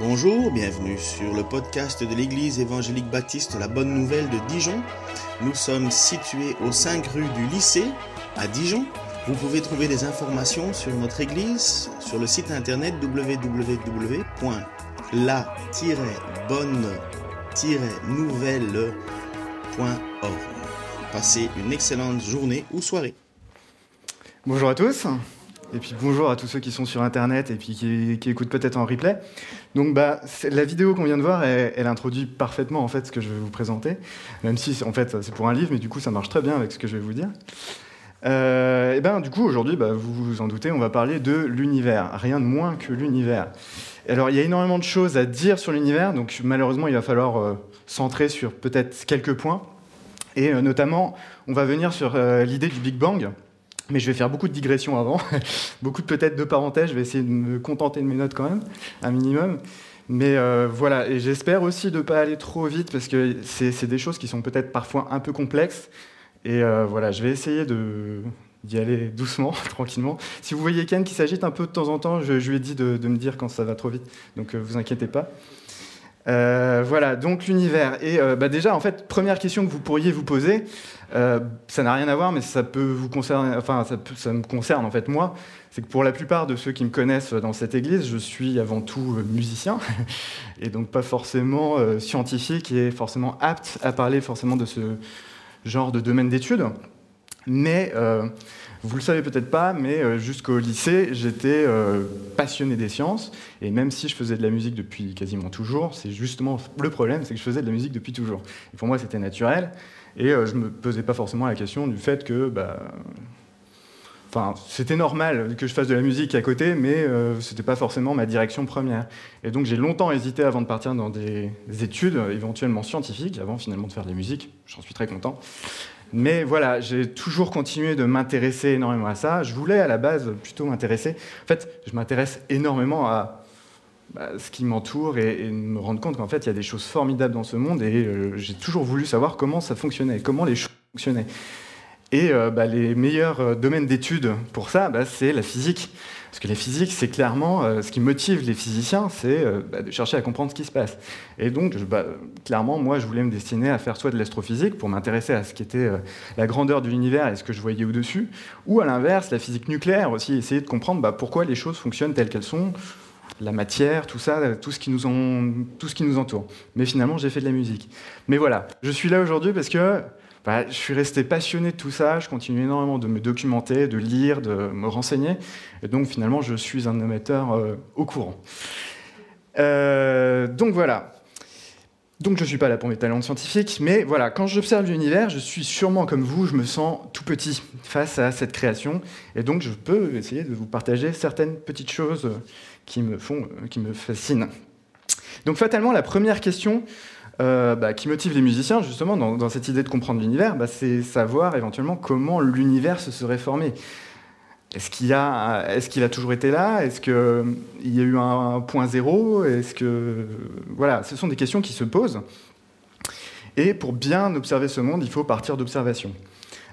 Bonjour, bienvenue sur le podcast de l'Église évangélique baptiste La Bonne Nouvelle de Dijon. Nous sommes situés aux 5 rues du lycée à Dijon. Vous pouvez trouver des informations sur notre Église sur le site internet www.la-bonne-nouvelle.org. Passez une excellente journée ou soirée. Bonjour à tous. Et puis bonjour à tous ceux qui sont sur Internet et puis qui, écoutent peut-être en replay. Donc bah, la vidéo qu'on vient de voir, elle, introduit parfaitement en fait ce que je vais vous présenter, même si en fait c'est pour un livre, mais du coup ça marche très bien avec ce que je vais vous dire. Euh, et ben du coup aujourd'hui, bah, vous vous en doutez, on va parler de l'univers, rien de moins que l'univers. Alors il y a énormément de choses à dire sur l'univers, donc malheureusement il va falloir euh, centrer sur peut-être quelques points, et euh, notamment on va venir sur l'idée du Big Bang. Mais je vais faire beaucoup de digressions avant, beaucoup de peut-être de parenthèses, je vais essayer de me contenter de mes notes quand même, un minimum. Mais euh, voilà, et j'espère aussi de ne pas aller trop vite parce que c'est des choses qui sont peut-être parfois un peu complexes. Et euh, voilà, je vais essayer d'y aller doucement, tranquillement. Si vous voyez Ken qui s'agite un peu de temps en temps, je, lui ai dit de, me dire quand ça va trop vite, donc euh, vous inquiétez pas. Voilà, donc l'univers. Et bah déjà, en fait, première question que vous pourriez vous poser, euh, ça n'a rien à voir, mais ça peut vous concerner, enfin, ça, me concerne en fait moi. C'est que pour la plupart de ceux qui me connaissent dans cette église, je suis avant tout euh, musicien et donc pas forcément euh, scientifique et forcément apte à parler forcément de ce genre de domaine d'études. Mais vous le savez peut-être pas, mais jusqu'au lycée, j'étais passionné des sciences. Et même si je faisais de la musique depuis quasiment toujours, c'est justement le problème, c'est que je faisais de la musique depuis toujours. Et pour moi, c'était naturel. Et euh, je me posais pas forcément la question du fait que bah, Enfin, c'était normal que je fasse de la musique à côté, mais euh, ce n'était pas forcément ma direction première. Et donc j'ai longtemps hésité avant de partir dans des études, éventuellement scientifiques, avant finalement de faire de la musique. J'en suis très content. Mais voilà, j'ai toujours continué de m'intéresser énormément à ça. Je voulais à la base plutôt m'intéresser. En fait, je m'intéresse énormément à bah, ce qui m'entoure et, me rendre compte qu'en fait, il y a des choses formidables dans ce monde et euh, j'ai toujours voulu savoir comment ça fonctionnait, comment les choses fonctionnaient. Et euh, bah, les meilleurs euh, domaines d'études pour ça, bah, c'est la physique. Parce que la physique, c'est clairement ce qui motive les physiciens, c'est de chercher à comprendre ce qui se passe. Et donc, clairement, moi, je voulais me destiner à faire soit de l'astrophysique pour m'intéresser à ce qui était la grandeur de l'univers et ce que je voyais au-dessus, ou à l'inverse, la physique nucléaire aussi, essayer de comprendre pourquoi les choses fonctionnent telles qu'elles sont, la matière, tout ça, tout ce qui nous, tout ce qui nous entoure. Mais finalement, j'ai fait de la musique. Mais voilà, je suis là aujourd'hui parce que bah, je suis resté passionné de tout ça, je continue énormément de me documenter, de lire, de me renseigner, et donc finalement, je suis un amateur euh, au courant. Euh, donc voilà. Donc je ne suis pas là pour mes talents scientifiques, mais voilà, quand j'observe l'univers, je suis sûrement comme vous, je me sens tout petit face à cette création, et donc je peux essayer de vous partager certaines petites choses qui me, font, euh, qui me fascinent. Donc fatalement, la première question euh, bah, qui motive les musiciens, justement, dans, cette idée de comprendre l'univers, bah, c'est savoir éventuellement comment l'univers se serait formé. Est-ce qu'il a, a toujours été là? Est-ce qu'il y a eu un, point zéro? Est-ce que voilà, ce sont des questions qui se posent. Et pour bien observer ce monde, il faut partir d'observation.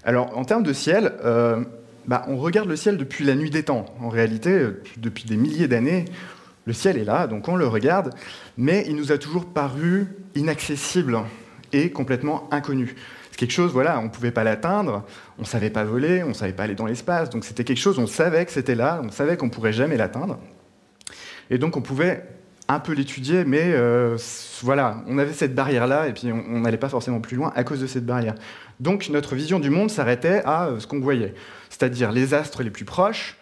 Alors, en termes de ciel, euh, bah, on regarde le ciel depuis la nuit des temps. En réalité, depuis des milliers d'années, le ciel est là, donc on le regarde, mais il nous a toujours paru inaccessible et complètement inconnu. C'est quelque chose, voilà, on ne pouvait pas l'atteindre, on ne savait pas voler, on ne savait pas aller dans l'espace, donc c'était quelque chose, on savait que c'était là, on savait qu'on ne pourrait jamais l'atteindre. Et donc on pouvait un peu l'étudier, mais euh, voilà, on avait cette barrière-là, et puis on n'allait pas forcément plus loin à cause de cette barrière. Donc notre vision du monde s'arrêtait à euh, ce qu'on voyait, c'est-à-dire les astres les plus proches,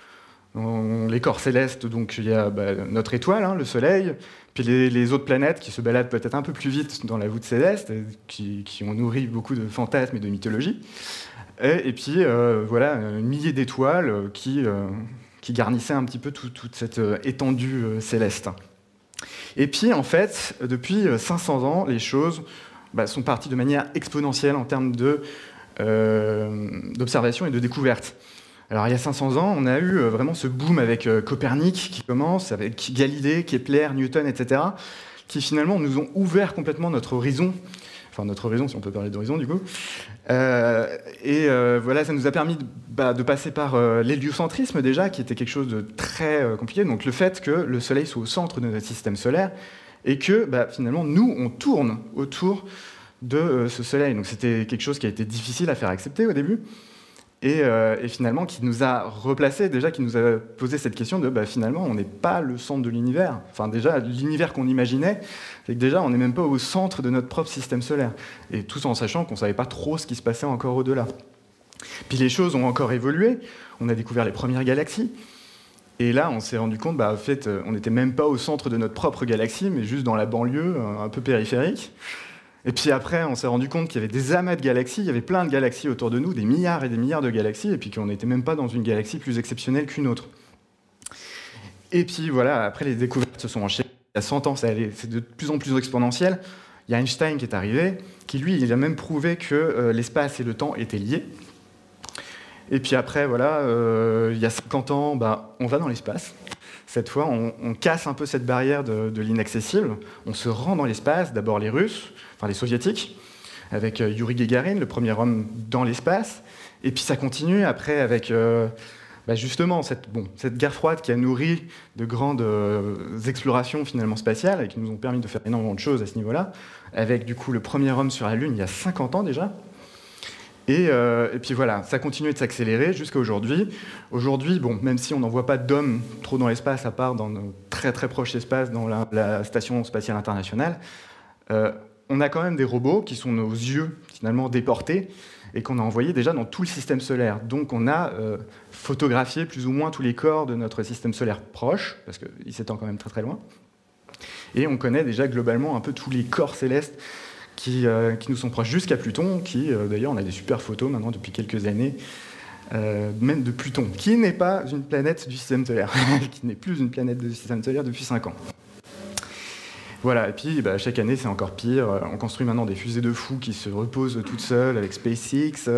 les corps célestes, donc il y a bah, notre étoile, hein, le Soleil, puis les, autres planètes qui se baladent peut-être un peu plus vite dans la voûte céleste, qui, ont nourri beaucoup de fantasmes et de mythologies. Et, puis euh, voilà, un millier d'étoiles qui, qui garnissaient un petit peu toute cette étendue céleste. Et puis, en fait, depuis 500 ans, les choses bah, sont parties de manière exponentielle en termes euh, d'observation et de découverte. Alors, il y a 500 ans, on a eu euh, vraiment ce boom avec euh, Copernic qui commence, avec Galilée, Kepler, Newton, etc., qui finalement nous ont ouvert complètement notre horizon enfin notre horizon, si on peut parler d'horizon du coup. et voilà, ça nous a permis de, bah, passer par l'héliocentrisme déjà, qui était quelque chose de très compliqué. Donc le fait que le Soleil soit au centre de notre système solaire et que bah, finalement nous, on tourne autour de ce Soleil. Donc c'était quelque chose qui a été difficile à faire accepter au début. Euh, et, finalement qui nous a replacé, déjà qui nous a posé cette question de bah, finalement on n'est pas le centre de l'univers. Enfin déjà l'univers qu'on imaginait, c'est que déjà on n'est même pas au centre de notre propre système solaire. Et tout en sachant qu'on ne savait pas trop ce qui se passait encore au-delà. Puis les choses ont encore évolué, on a découvert les premières galaxies. Et là, on s'est rendu compte, bah, en fait, on n'était même pas au centre de notre propre galaxie, mais juste dans la banlieue, un peu périphérique. Et puis après, on s'est rendu compte qu'il y avait des amas de galaxies, il y avait plein de galaxies autour de nous, des milliards et des milliards de galaxies, et puis qu'on n'était même pas dans une galaxie plus exceptionnelle qu'une autre. Et puis voilà, après les découvertes se sont enchaînées. Il y a 100 ans, c'est de plus en plus exponentiel. Il y a Einstein qui est arrivé, qui lui, il a même prouvé que euh, l'espace et le temps étaient liés. Et puis après, voilà, euh, il y a 50 ans, bah, on va dans l'espace. Cette fois, on, casse un peu cette barrière de, l'inaccessible. On se rend dans l'espace, d'abord les Russes, les soviétiques, avec euh, Yuri Gagarin, le premier homme dans l'espace. Et puis ça continue après avec euh, bah, justement cette guerre froide qui a nourri de grandes euh, explorations finalement spatiales et qui nous ont permis de faire énormément de choses à ce niveau-là, avec du coup le premier homme sur la Lune il y a 50 ans déjà. Et, et puis voilà, ça continue de s'accélérer jusqu'à aujourd'hui. Aujourd'hui, bon, même si on n'en voit pas d'hommes trop dans l'espace, à part dans nos très très proches espaces, dans la, station spatiale internationale, on a quand même des robots qui sont nos yeux finalement déportés et qu'on a envoyés déjà dans tout le système solaire. Donc on a euh, photographié plus ou moins tous les corps de notre système solaire proche, parce qu'il s'étend quand même très très loin. Et on connaît déjà globalement un peu tous les corps célestes qui, euh, nous sont proches, jusqu'à Pluton, qui euh, d'ailleurs on a des super photos maintenant depuis quelques années, même de Pluton, qui n'est pas une planète du système solaire, qui n'est plus une planète du système solaire depuis 5 ans. Voilà, et puis bah, chaque année c'est encore pire. On construit maintenant des fusées de fous qui se reposent toutes seules avec SpaceX.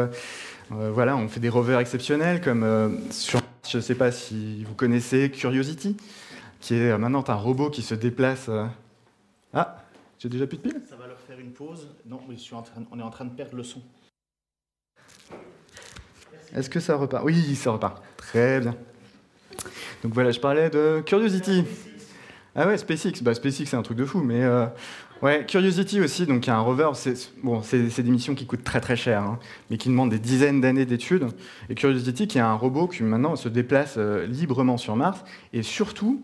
Euh, voilà, on fait des rovers exceptionnels comme euh, sur, je ne sais pas si vous connaissez Curiosity, qui est euh, maintenant un robot qui se déplace. Ah, j'ai déjà plus de piles faire une pause. Non, je suis en train, on est en train de perdre le son. Est-ce que ça repart? Oui, ça repart. Très bien. Donc voilà, je parlais de Curiosity. Ah ouais, SpaceX, bah, SpaceX c'est un truc de fou, mais euh, ouais, Curiosity aussi, donc il y a un rover, c'est bon, des missions qui coûtent très très cher, hein, mais qui demandent des dizaines d'années d'études. Et Curiosity qui est un robot qui maintenant se déplace euh, librement sur Mars, et surtout,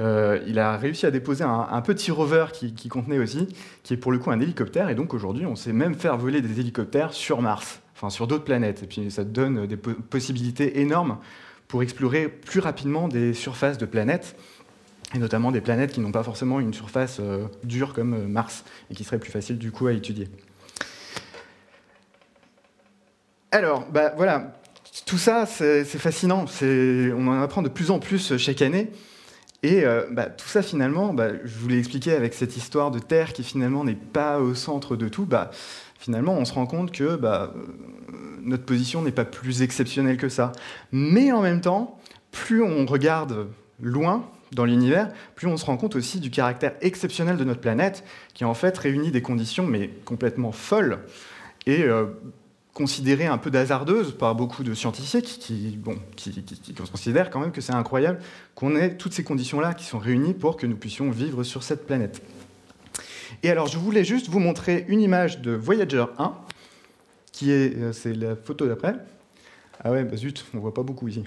euh, il a réussi à déposer un, petit rover qui, contenait aussi, qui est pour le coup un hélicoptère, et donc aujourd'hui on sait même faire voler des hélicoptères sur Mars, enfin sur d'autres planètes, et puis ça donne des possibilités énormes pour explorer plus rapidement des surfaces de planètes et notamment des planètes qui n'ont pas forcément une surface euh, dure comme euh, Mars, et qui serait plus facile du coup à étudier. Alors, bah, voilà, tout ça, c'est fascinant. On en apprend de plus en plus chaque année. Et euh, bah, tout ça, finalement, bah, je vous l'ai expliqué avec cette histoire de Terre qui finalement n'est pas au centre de tout. Bah, finalement, on se rend compte que notre position n'est pas plus exceptionnelle que ça. Mais en même temps, plus on regarde loin, dans l'univers, plus on se rend compte aussi du caractère exceptionnel de notre planète, qui en fait réunit des conditions mais complètement folles et euh, considérées un peu hasardeuses par beaucoup de scientifiques qui, bon, qui, considèrent quand même que c'est incroyable qu'on ait toutes ces conditions-là qui sont réunies pour que nous puissions vivre sur cette planète. Et alors, je voulais juste vous montrer une image de Voyager 1, qui est, euh, c'est la photo d'après. Ah ouais, bah zut, on voit pas beaucoup ici.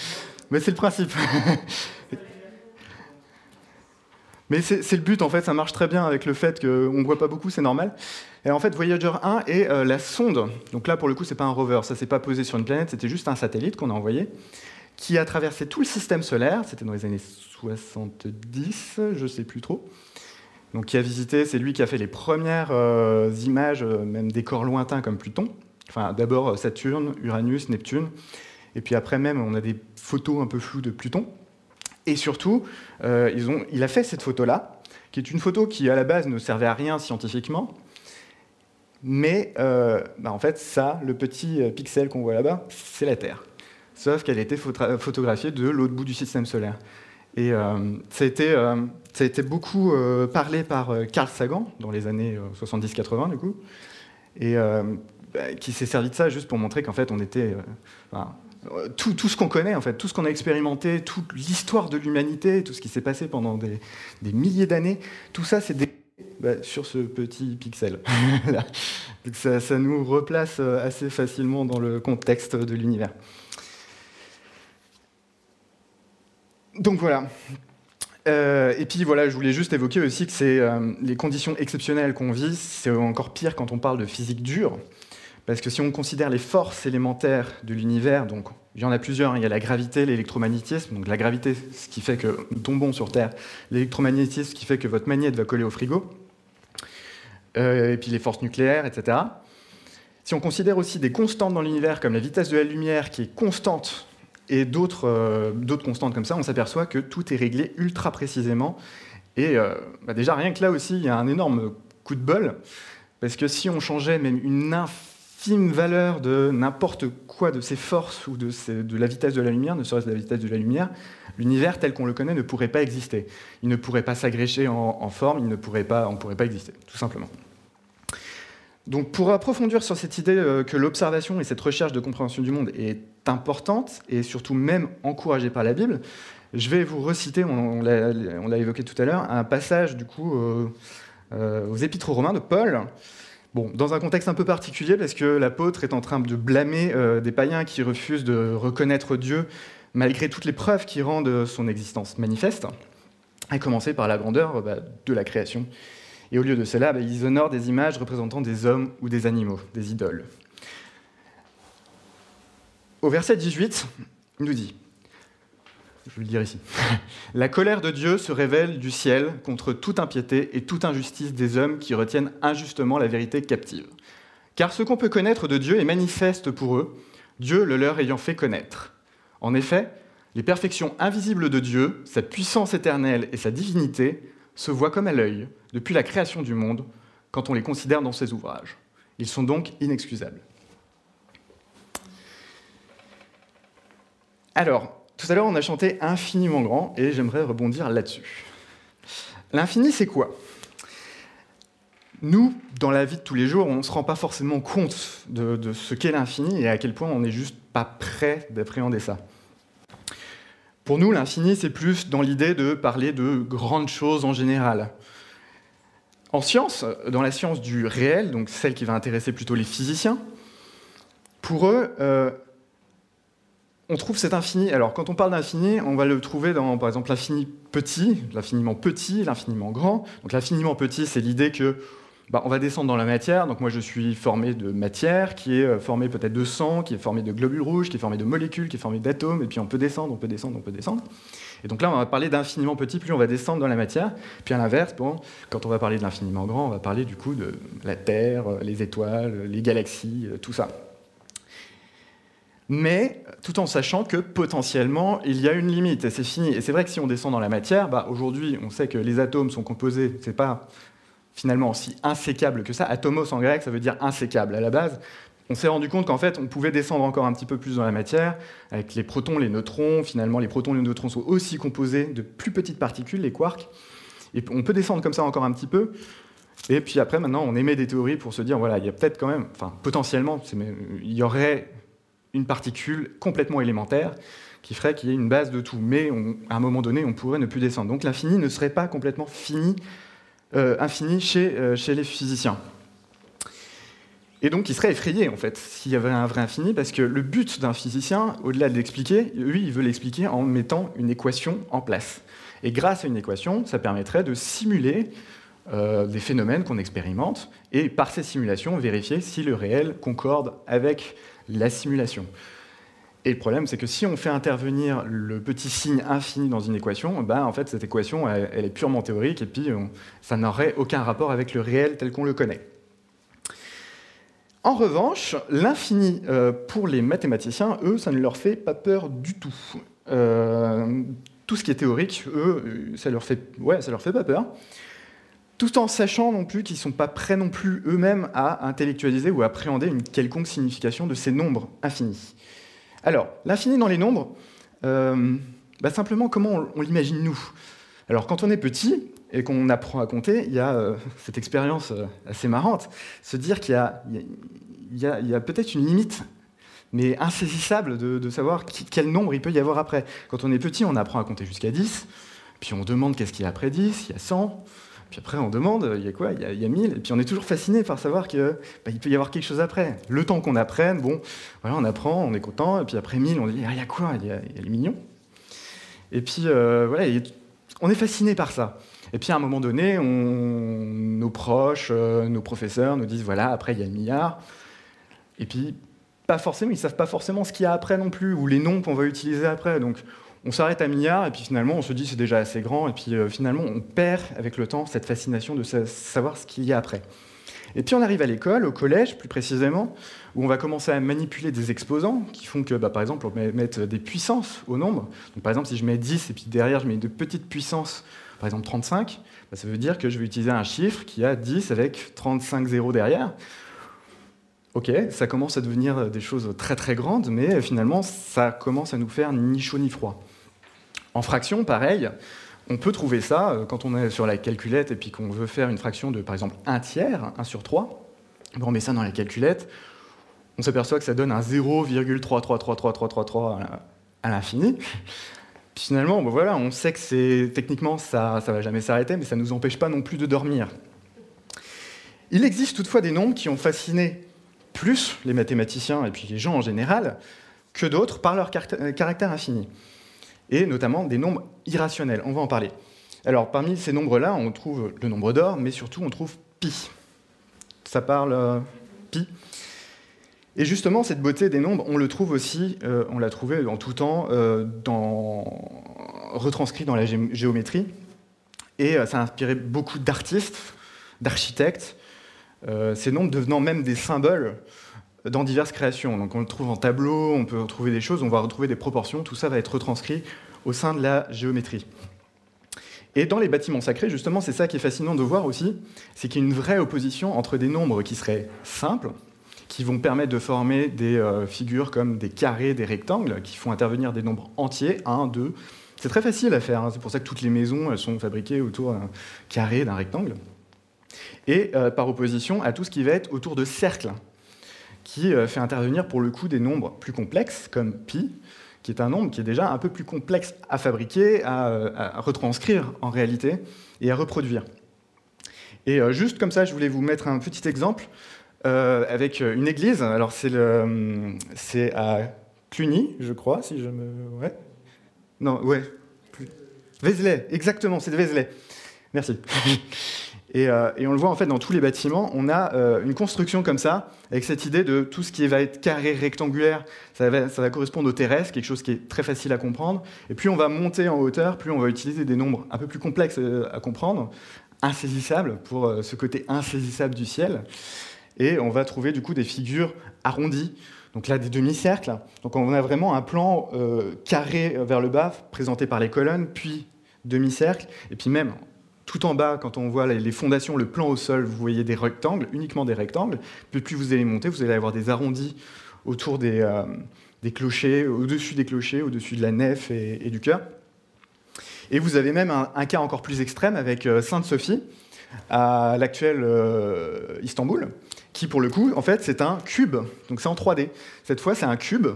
Mais c'est le principe. Mais c'est le but, en fait, ça marche très bien avec le fait qu'on ne voit pas beaucoup, c'est normal. Et en fait, Voyager 1 est euh, la sonde. Donc là, pour le coup, c'est pas un rover, ça s'est pas posé sur une planète, c'était juste un satellite qu'on a envoyé, qui a traversé tout le système solaire, c'était dans les années 70, je sais plus trop. Donc qui a visité, c'est lui qui a fait les premières euh, images, euh, même des corps lointains comme Pluton. Enfin, d'abord Saturne, Uranus, Neptune. Et puis après même, on a des photos un peu floues de Pluton. Et surtout, euh, ils ont, il a fait cette photo-là, qui est une photo qui à la base ne servait à rien scientifiquement, mais euh, bah, en fait, ça, le petit euh, pixel qu'on voit là-bas, c'est la Terre. Sauf qu'elle a été photographiée de l'autre bout du système solaire. Et ça a été Ça a été beaucoup parlé par Carl Sagan dans les années 70-80 du coup, et bah, qui s'est servi de ça juste pour montrer qu'en fait on était tout, tout, ce qu'on connaît, en fait, tout ce qu'on a expérimenté, toute l'histoire de l'humanité, tout ce qui s'est passé pendant des, milliers d'années, tout ça, c'est des bah, sur ce petit pixel. ça, nous replace euh, assez facilement dans le contexte de l'univers. Donc voilà. Euh, et puis voilà, je voulais juste évoquer aussi que c'est euh, les conditions exceptionnelles qu'on vit, c'est encore pire quand on parle de physique dure. Parce que si on considère les forces élémentaires de l'univers, donc il y en a plusieurs, hein. il y a la gravité, l'électromagnétisme, donc la gravité, ce qui fait que nous tombons sur Terre, l'électromagnétisme, ce qui fait que votre magnète va coller au frigo, euh, et puis les forces nucléaires, etc. Si on considère aussi des constantes dans l'univers, comme la vitesse de la lumière qui est constante, et d'autres euh, constantes comme ça, on s'aperçoit que tout est réglé ultra précisément. Et euh, bah déjà, rien que là aussi, il y a un énorme coup de bol, parce que si on changeait même une valeur de n'importe quoi de ses forces ou de, la vitesse de la lumière, ne serait-ce de la vitesse de la lumière, l'univers tel qu'on le connaît ne pourrait pas exister. Il ne pourrait pas s'agrécher en, forme, il ne pourrait pas, on ne pourrait pas exister, tout simplement. Donc pour approfondir sur cette idée euh, que l'observation et cette recherche de compréhension du monde est importante et surtout même encouragée par la Bible, je vais vous reciter, on, l'a évoqué tout à l'heure, un passage du coup euh, aux Épîtres romains de Paul, Dans un contexte un peu particulier, parce que l'apôtre est en train de blâmer euh, des païens qui refusent de reconnaître Dieu malgré toutes les preuves qui rendent son existence manifeste, à commencer par la grandeur bah, de la création. Et au lieu de cela, bah, ils honorent des images représentant des hommes ou des animaux, des idoles. Au verset 18, il nous dit je vais le dire ici. La colère de Dieu se révèle du ciel contre toute impiété et toute injustice des hommes qui retiennent injustement la vérité captive. Car ce qu'on peut connaître de Dieu est manifeste pour eux, Dieu le leur ayant fait connaître. En effet, les perfections invisibles de Dieu, sa puissance éternelle et sa divinité, se voient comme à l'œil depuis la création du monde quand on les considère dans ses ouvrages. Ils sont donc inexcusables. Alors, tout à l'heure, on a chanté infiniment grand et j'aimerais rebondir là-dessus. L'infini, c'est quoi? Nous, dans la vie de tous les jours, on ne se rend pas forcément compte de, ce qu'est l'infini et à quel point on n'est juste pas prêt d'appréhender ça. Pour nous, l'infini, c'est plus dans l'idée de parler de grandes choses en général. En science, dans la science du réel, donc celle qui va intéresser plutôt les physiciens, pour eux, euh, on trouve cet infini. Alors, quand on parle d'infini, on va le trouver dans, par exemple, l'infini petit, l'infiniment petit, l'infiniment grand. Donc, l'infiniment petit, c'est l'idée que bah, on va descendre dans la matière. Donc, moi, je suis formé de matière, qui est euh, formée peut-être de sang, qui est formée de globules rouges, qui est formée de molécules, qui est formée d'atomes. Et puis, on peut descendre, on peut descendre, on peut descendre. Et donc là, on va parler d'infiniment petit, plus on va descendre dans la matière. Puis à l'inverse, quand on va parler de l'infiniment grand, on va parler du coup de la Terre, les étoiles, les galaxies, euh, tout ça mais tout en sachant que potentiellement il y a une limite et c'est fini. Et c'est vrai que si on descend dans la matière, bah, aujourd'hui on sait que les atomes sont composés, c'est pas finalement si insécable que ça. Atomos en grec, ça veut dire insécable à la base. On s'est rendu compte qu'en fait, on pouvait descendre encore un petit peu plus dans la matière, avec les protons, les neutrons. Finalement, les protons et les neutrons sont aussi composés de plus petites particules, les quarks. Et on peut descendre comme ça encore un petit peu. Et puis après, maintenant, on émet des théories pour se dire, voilà, il y a peut-être quand même, enfin, potentiellement, il y aurait une particule complètement élémentaire qui ferait qu'il y ait une base de tout. Mais à un moment donné, on pourrait ne plus descendre. Donc l'infini ne serait pas complètement fini, euh, infini chez, euh, chez les physiciens. Et donc, il serait effrayé, en fait, s'il y avait un vrai infini, parce que le but d'un physicien, au-delà de l'expliquer, lui, il veut l'expliquer en mettant une équation en place. Et grâce à une équation, ça permettrait de simuler euh, des phénomènes qu'on expérimente, et par ces simulations, vérifier si le réel concorde avec la simulation. Et le problème, c'est que si on fait intervenir le petit signe infini dans une équation, ben, en fait, cette équation, elle, est purement théorique, et puis ça n'aurait aucun rapport avec le réel tel qu'on le connaît. En revanche, l'infini, euh, pour les mathématiciens, eux, ça ne leur fait pas peur du tout. Euh, tout ce qui est théorique, eux, ça leur fait, ça leur fait pas peur tout en sachant non plus qu'ils ne sont pas prêts non plus eux-mêmes à intellectualiser ou appréhender une quelconque signification de ces nombres infinis. Alors, l'infini dans les nombres, euh, bah, simplement comment on, l'imagine nous? Alors quand on est petit et qu'on apprend à compter, il y a euh, cette expérience euh, assez marrante, se dire qu'il y a, peut-être une limite, mais insaisissable de, savoir quel nombre il peut y avoir après. Quand on est petit, on apprend à compter jusqu'à 10, puis on demande qu'est-ce qu'il y a après 10, il y a 100, puis après on demande, il y a quoi? Il y a, 1000, et puis on est toujours fasciné par savoir qu'il bah, peut y avoir quelque chose après. Le temps qu'on apprenne, bon, on apprend, on est content, et puis après 1000, on dit, ah, il y a quoi? Il y a, les millions. Et puis euh, voilà, on est fasciné par ça. Et puis à un moment donné, nos proches, euh, nos professeurs nous disent voilà, après il y a le milliard. Et puis, pas forcément, ils ne savent pas forcément ce qu'il y a après non plus, ou les noms qu'on va utiliser après. Donc on s'arrête à milliard, et puis finalement on se dit c'est déjà assez grand, et puis euh, finalement on perd avec le temps cette fascination de savoir ce qu'il y a après. Et puis on arrive à l'école, au collège plus précisément, où on va commencer à manipuler des exposants qui font que, bah, par exemple, on va mettre des puissances au nombre. Donc, par exemple, si je mets 10 et puis derrière je mets de petites puissances, par exemple 35, bah, ça veut dire que je vais utiliser un chiffre qui a 10 avec 35 zéros derrière. Ok, ça commence à devenir des choses très très grandes, mais finalement, ça commence à nous faire ni chaud ni froid. En fraction, pareil, on peut trouver ça euh, quand on est sur la calculette et puis qu'on veut faire une fraction de, par exemple, 1 tiers, 1 sur 3. On met ça dans la calculette, on s'aperçoit que ça donne un 0,33333333 à l'infini. Finalement, bon voilà, on sait que c'est techniquement ça ne va jamais s'arrêter, mais ça ne nous empêche pas non plus de dormir. Il existe toutefois des nombres qui ont fasciné plus les mathématiciens et puis les gens en général que d'autres par leur caractère infini, et notamment des nombres irrationnels. On va en parler. Alors parmi ces nombres-là, on trouve le nombre d'or, mais surtout on trouve pi. Ça parle euh, pi et justement, cette beauté des nombres, on le trouve aussi, euh, on l'a trouvé en tout temps, euh, retranscrit dans la géométrie. Et euh, ça a inspiré beaucoup d'artistes, d'architectes, ces nombres devenant même des symboles dans diverses créations. Donc on le trouve en tableau, on peut retrouver des choses, on va retrouver des proportions, tout ça va être retranscrit au sein de la géométrie. Et dans les bâtiments sacrés, justement, c'est ça qui est fascinant de voir aussi, c'est qu'il y a une vraie opposition entre des nombres qui seraient simples, qui vont permettre de former des euh, figures comme des carrés, des rectangles, qui font intervenir des nombres entiers, 1, 2. C'est très facile à faire, hein. c'est pour ça que toutes les maisons elles sont fabriquées autour d'un carré, d'un rectangle. Et euh, par opposition à tout ce qui va être autour de cercles, qui euh, fait intervenir pour le coup des nombres plus complexes, comme pi, qui est un nombre qui est déjà un peu plus complexe à fabriquer, à, à retranscrire en réalité et à reproduire. Et juste comme ça, je voulais vous mettre un petit exemple euh, avec euh, une église. Alors c'est à Cluny, je crois, si je me... Ouais Non, ouais. Vézelay, exactement, c'est de Vézelay. Merci. Euh, et, on le voit en fait dans tous les bâtiments, on a une construction comme ça, avec cette idée de tout ce qui va être carré, rectangulaire, ça va, correspondre au terrestre, quelque chose qui est très facile à comprendre. Et plus on va monter en hauteur, plus on va utiliser des nombres un peu plus complexes à comprendre, insaisissables, pour ce côté insaisissable du ciel et on va trouver du coup des figures arrondies. Donc là, des demi-cercles. Donc on a vraiment un plan euh, carré vers le bas, présenté par les colonnes, puis demi-cercle, et puis même tout en bas, quand on voit les fondations, le plan au sol, vous voyez des rectangles, uniquement des rectangles. Puis plus vous allez monter, vous allez avoir des arrondis autour des, euh, clochers, au-dessus des clochers, au-dessus de la nef et, du chœur. Et vous avez même un, cas encore plus extrême avec euh, Sainte-Sophie, à l'actuel Istanbul, qui pour le coup, en fait, c'est un cube. Donc c'est en 3D. Cette fois, c'est un cube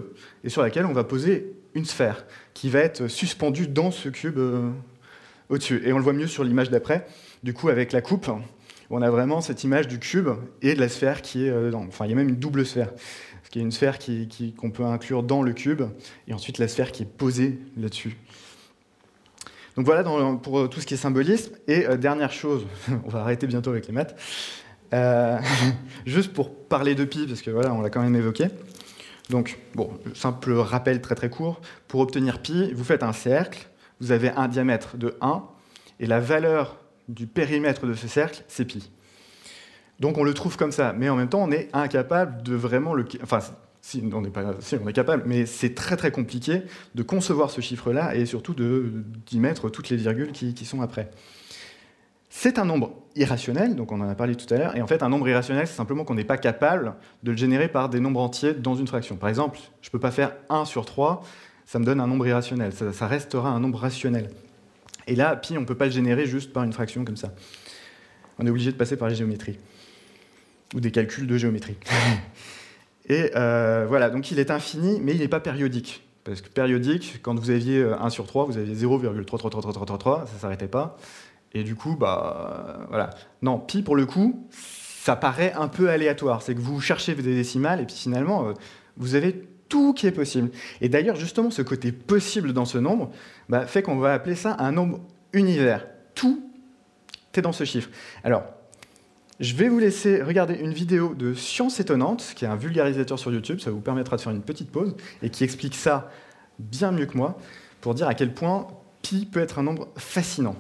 et sur laquelle on va poser une sphère qui va être suspendue dans ce cube euh, au-dessus. Et on le voit mieux sur l'image d'après. Du coup, avec la coupe, on a vraiment cette image du cube et de la sphère qui est euh, Enfin, il y a même une double sphère. Ce qui est une sphère qu'on qui, peut inclure dans le cube et ensuite la sphère qui est posée là-dessus. Donc voilà pour tout ce qui est symbolisme. Et euh, dernière chose, on va arrêter bientôt avec les maths. Euh, juste pour parler de pi, parce que voilà, on l'a quand même évoqué. Donc, bon, simple rappel très très court. Pour obtenir pi, vous faites un cercle, vous avez un diamètre de 1, et la valeur du périmètre de ce cercle, c'est pi. Donc on le trouve comme ça, mais en même temps, on est incapable de vraiment le... Enfin, si, on est, pas... si, on est capable, mais c'est très très compliqué de concevoir ce chiffre-là et surtout d'y mettre toutes les virgules qui, qui sont après. C'est un nombre irrationnel, donc on en a parlé tout à l'heure, et en fait un nombre irrationnel, c'est simplement qu'on n'est pas capable de le générer par des nombres entiers dans une fraction. Par exemple, je ne peux pas faire 1 sur 3, ça me donne un nombre irrationnel, ça, restera un nombre rationnel. Et là, pi, on ne peut pas le générer juste par une fraction comme ça. On est obligé de passer par la géométrie. Ou des calculs de géométrie. Et euh, voilà, donc il est infini, mais il n'est pas périodique. Parce que périodique, quand vous aviez 1 sur 3, vous aviez 0,3333333, ça ne s'arrêtait pas. Et du coup, bah voilà. Non, pi pour le coup, ça paraît un peu aléatoire. C'est que vous cherchez des décimales et puis finalement, euh, vous avez tout qui est possible. Et d'ailleurs, justement, ce côté possible dans ce nombre bah, fait qu'on va appeler ça un nombre univers. Tout est dans ce chiffre. Alors, je vais vous laisser regarder une vidéo de Science étonnante, qui est un vulgarisateur sur YouTube, ça vous permettra de faire une petite pause, et qui explique ça bien mieux que moi, pour dire à quel point pi peut être un nombre fascinant.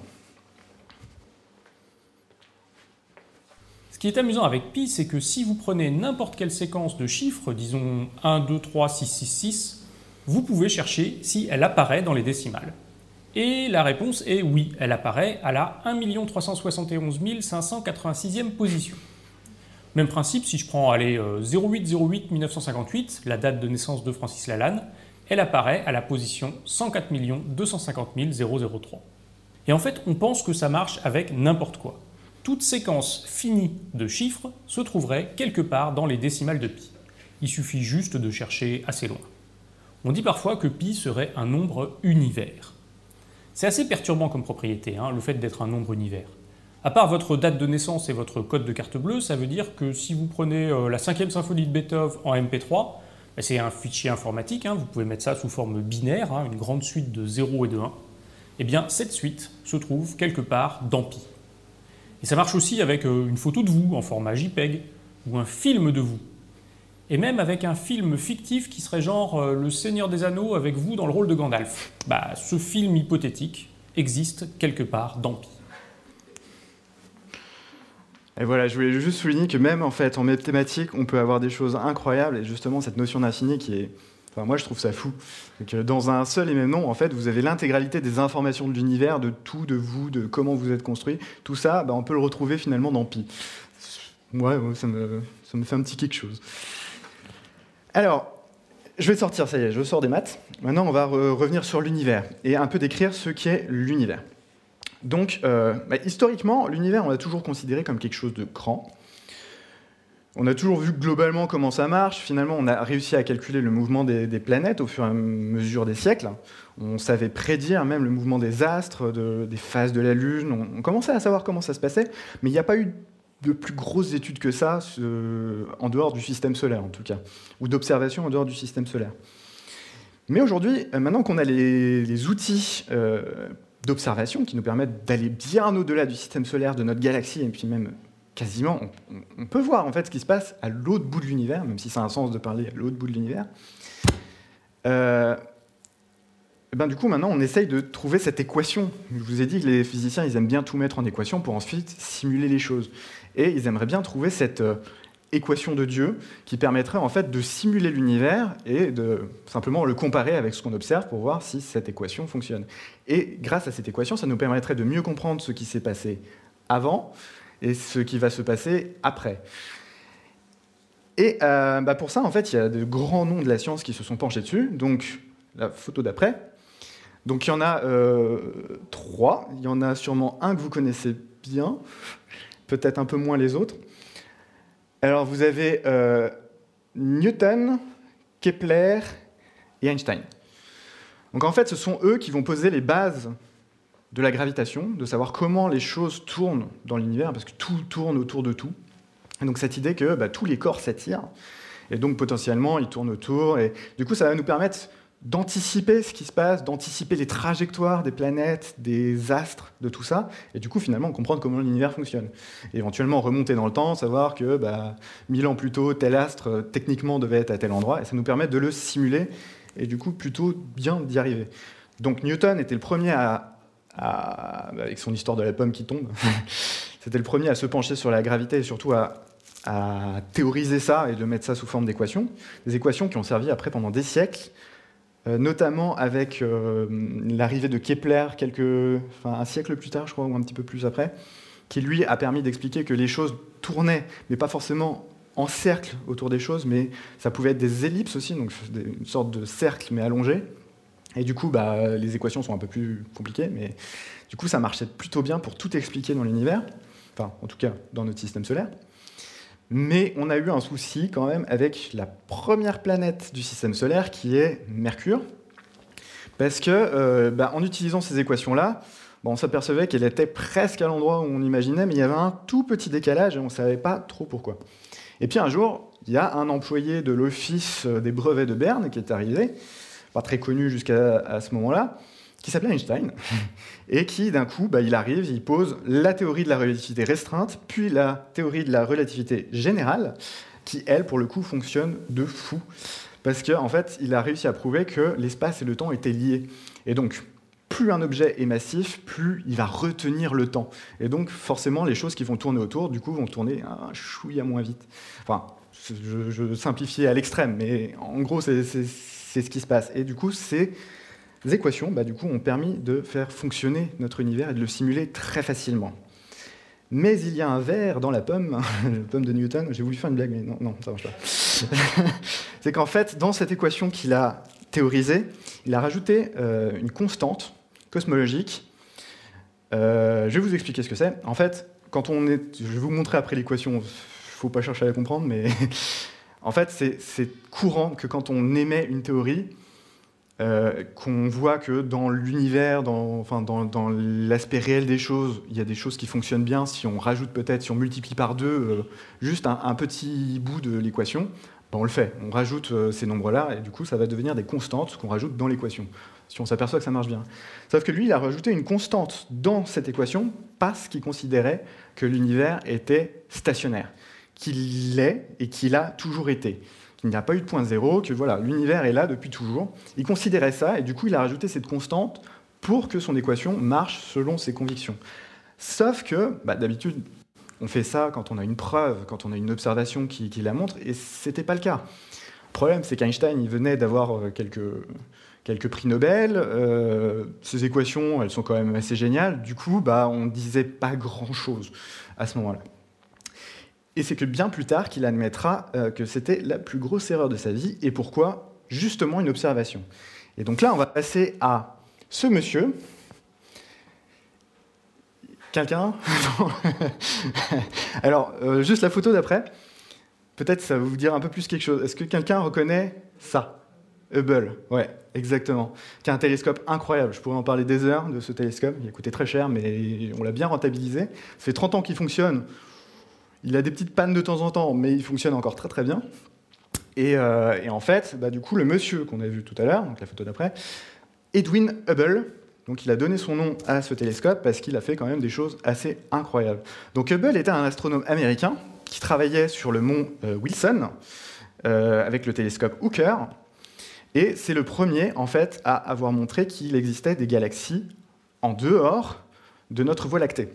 Ce qui est amusant avec pi, c'est que si vous prenez n'importe quelle séquence de chiffres, disons 1, 2, 3, 6, 6, 6, vous pouvez chercher si elle apparaît dans les décimales. Et la réponse est oui, elle apparaît à la 1 371 586e position. Même principe, si je prends 0808 1958, la date de naissance de Francis Lalanne, elle apparaît à la position 104 250 003. Et en fait, on pense que ça marche avec n'importe quoi toute séquence finie de chiffres se trouverait quelque part dans les décimales de pi. Il suffit juste de chercher assez loin. On dit parfois que pi serait un nombre univers. C'est assez perturbant comme propriété, hein, le fait d'être un nombre univers. À part votre date de naissance et votre code de carte bleue, ça veut dire que si vous prenez euh, la cinquième symphonie de Beethoven en MP3, bah, c'est un fichier informatique, hein, vous pouvez mettre ça sous forme binaire, hein, une grande suite de 0 et de 1. Et eh bien, cette suite se trouve quelque part dans pi. Et ça marche aussi avec euh, une photo de vous en format JPEG ou un film de vous. Et même avec un film fictif qui serait genre euh, Le Seigneur des Anneaux avec vous dans le rôle de Gandalf. Bah, ce film hypothétique existe quelque part dans Pi. Et voilà, je voulais juste souligner que même en fait en mathématiques, on peut avoir des choses incroyables et justement cette notion d'infini qui est moi, je trouve ça fou. Que dans un seul et même nom, en fait, vous avez l'intégralité des informations de l'univers, de tout, de vous, de comment vous êtes construit. Tout ça, bah, on peut le retrouver finalement dans Pi. Ouais, ça me, ça me fait un petit quelque chose. Alors, je vais sortir, ça y est, je sors des maths. Maintenant, on va revenir sur l'univers et un peu décrire ce qu'est l'univers. Donc, euh, bah, historiquement, l'univers, on l'a toujours considéré comme quelque chose de grand, on a toujours vu globalement comment ça marche. Finalement, on a réussi à calculer le mouvement des, planètes au fur et à mesure des siècles. On savait prédire même le mouvement des astres, des phases de la Lune. On, commençait à savoir comment ça se passait, mais il n'y a pas eu de plus grosses études que ça en dehors du système solaire, en tout cas, ou d'observation en dehors du système solaire. Mais aujourd'hui, euh, maintenant qu'on a les, outils euh, d'observation qui nous permettent d'aller bien au-delà du système solaire, de notre galaxie, et puis même quasiment, on, peut voir en fait ce qui se passe à l'autre bout de l'univers, même si ça a un sens de parler à l'autre bout de l'univers. Euh, ben du coup, maintenant, on essaye de trouver cette équation. Je vous ai dit que les physiciens, ils aiment bien tout mettre en équation pour ensuite simuler les choses. Et ils aimeraient bien trouver cette euh, équation de Dieu qui permettrait en fait de simuler l'univers et de simplement le comparer avec ce qu'on observe pour voir si cette équation fonctionne. Et grâce à cette équation, ça nous permettrait de mieux comprendre ce qui s'est passé avant, et ce qui va se passer après. Et euh, bah, pour ça, en fait, il y a de grands noms de la science qui se sont penchés dessus. Donc, la photo d'après. Donc, il y en a euh, trois. Il y en a sûrement un que vous connaissez bien, peut-être un peu moins les autres. Alors, vous avez euh, Newton, Kepler et Einstein. Donc, en fait, ce sont eux qui vont poser les bases de la gravitation, de savoir comment les choses tournent dans l'univers, parce que tout tourne autour de tout. Et donc cette idée que bah, tous les corps s'attirent, et donc potentiellement ils tournent autour, et du coup ça va nous permettre d'anticiper ce qui se passe, d'anticiper les trajectoires des planètes, des astres, de tout ça, et du coup finalement comprendre comment l'univers fonctionne. Et éventuellement remonter dans le temps, savoir que bah, mille ans plus tôt, tel astre techniquement devait être à tel endroit, et ça nous permet de le simuler, et du coup plutôt bien d'y arriver. Donc Newton était le premier à avec son histoire de la pomme qui tombe. C'était le premier à se pencher sur la gravité et surtout à, théoriser ça et de mettre ça sous forme d'équations. Des équations qui ont servi après pendant des siècles, euh, notamment avec euh, l'arrivée de Kepler quelques, un siècle plus tard, je crois, ou un petit peu plus après, qui lui a permis d'expliquer que les choses tournaient, mais pas forcément en cercle autour des choses, mais ça pouvait être des ellipses aussi, donc une sorte de cercle mais allongé. Et du coup, bah, les équations sont un peu plus compliquées, mais du coup, ça marchait plutôt bien pour tout expliquer dans l'univers, enfin, en tout cas, dans notre système solaire. Mais on a eu un souci quand même avec la première planète du système solaire, qui est Mercure, parce que, euh, bah, en utilisant ces équations-là, on s'apercevait qu'elle était presque à l'endroit où on imaginait, mais il y avait un tout petit décalage et on ne savait pas trop pourquoi. Et puis un jour, il y a un employé de l'Office des brevets de Berne qui est arrivé, pas très connu jusqu'à ce moment-là, qui s'appelait Einstein, et qui d'un coup, bah, il arrive, il pose la théorie de la relativité restreinte, puis la théorie de la relativité générale, qui, elle, pour le coup, fonctionne de fou. Parce qu'en en fait, il a réussi à prouver que l'espace et le temps étaient liés. Et donc, plus un objet est massif, plus il va retenir le temps. Et donc, forcément, les choses qui vont tourner autour, du coup, vont tourner un chouïa moins vite. Enfin, je, je simplifie à l'extrême, mais en gros, c'est ce qui se passe. Et du coup, ces équations, bah, du coup, ont permis de faire fonctionner notre univers et de le simuler très facilement. Mais il y a un verre dans la pomme, la pomme de Newton. J'ai voulu faire une blague, mais non, non ça marche pas. c'est qu'en fait, dans cette équation qu'il a théorisée, il a rajouté euh, une constante cosmologique. Euh, je vais vous expliquer ce que c'est. En fait, quand on est, je vais vous montrer après l'équation. Faut pas chercher à la comprendre, mais en fait, c'est courant que quand on émet une théorie, euh, qu'on voit que dans l'univers, dans, l'aspect réel des choses, il y a des choses qui fonctionnent bien si on rajoute peut-être, si on multiplie par deux euh, juste un, petit bout de l'équation, ben on le fait. On rajoute ces nombres-là et du coup, ça va devenir des constantes qu'on rajoute dans l'équation si on s'aperçoit que ça marche bien. Sauf que lui, il a rajouté une constante dans cette équation parce qu'il considérait que l'univers était stationnaire, qu'il l'est et qu'il a toujours été, qu'il n'y a pas eu de point zéro, que voilà, l'univers est là depuis toujours. Il considérait ça et du coup, il a rajouté cette constante pour que son équation marche selon ses convictions. Sauf que, bah, d'habitude, on fait ça quand on a une preuve, quand on a une observation qui, la montre, et ce n'était pas le cas. Le problème, c'est qu'Einstein, il venait d'avoir euh, quelques quelques prix Nobel. Euh, ces équations, elles sont quand même assez géniales. Du coup, bah, on ne disait pas grand-chose à ce moment-là. Et c'est que bien plus tard qu'il admettra euh, que c'était la plus grosse erreur de sa vie. Et pourquoi Justement une observation. Et donc là, on va passer à ce monsieur. Quelqu'un? Alors, euh, juste la photo d'après. Peut-être ça va vous dire un peu plus quelque chose. Est-ce que quelqu'un reconnaît ça? Hubble, ouais, exactement. Qui est un télescope incroyable. Je pourrais en parler des heures de ce télescope. Il a coûté très cher, mais on l'a bien rentabilisé. Ça fait 30 ans qu'il fonctionne. Il a des petites pannes de temps en temps, mais il fonctionne encore très très bien. Et, euh, en fait, bah, du coup, le monsieur qu'on a vu tout à l'heure, donc la photo d'après, Edwin Hubble, donc il a donné son nom à ce télescope parce qu'il a fait quand même des choses assez incroyables. Donc Hubble était un astronome américain qui travaillait sur le mont euh, Wilson euh, avec le télescope Hooker et c'est le premier, en fait, à avoir montré qu'il existait des galaxies en dehors de notre Voie lactée.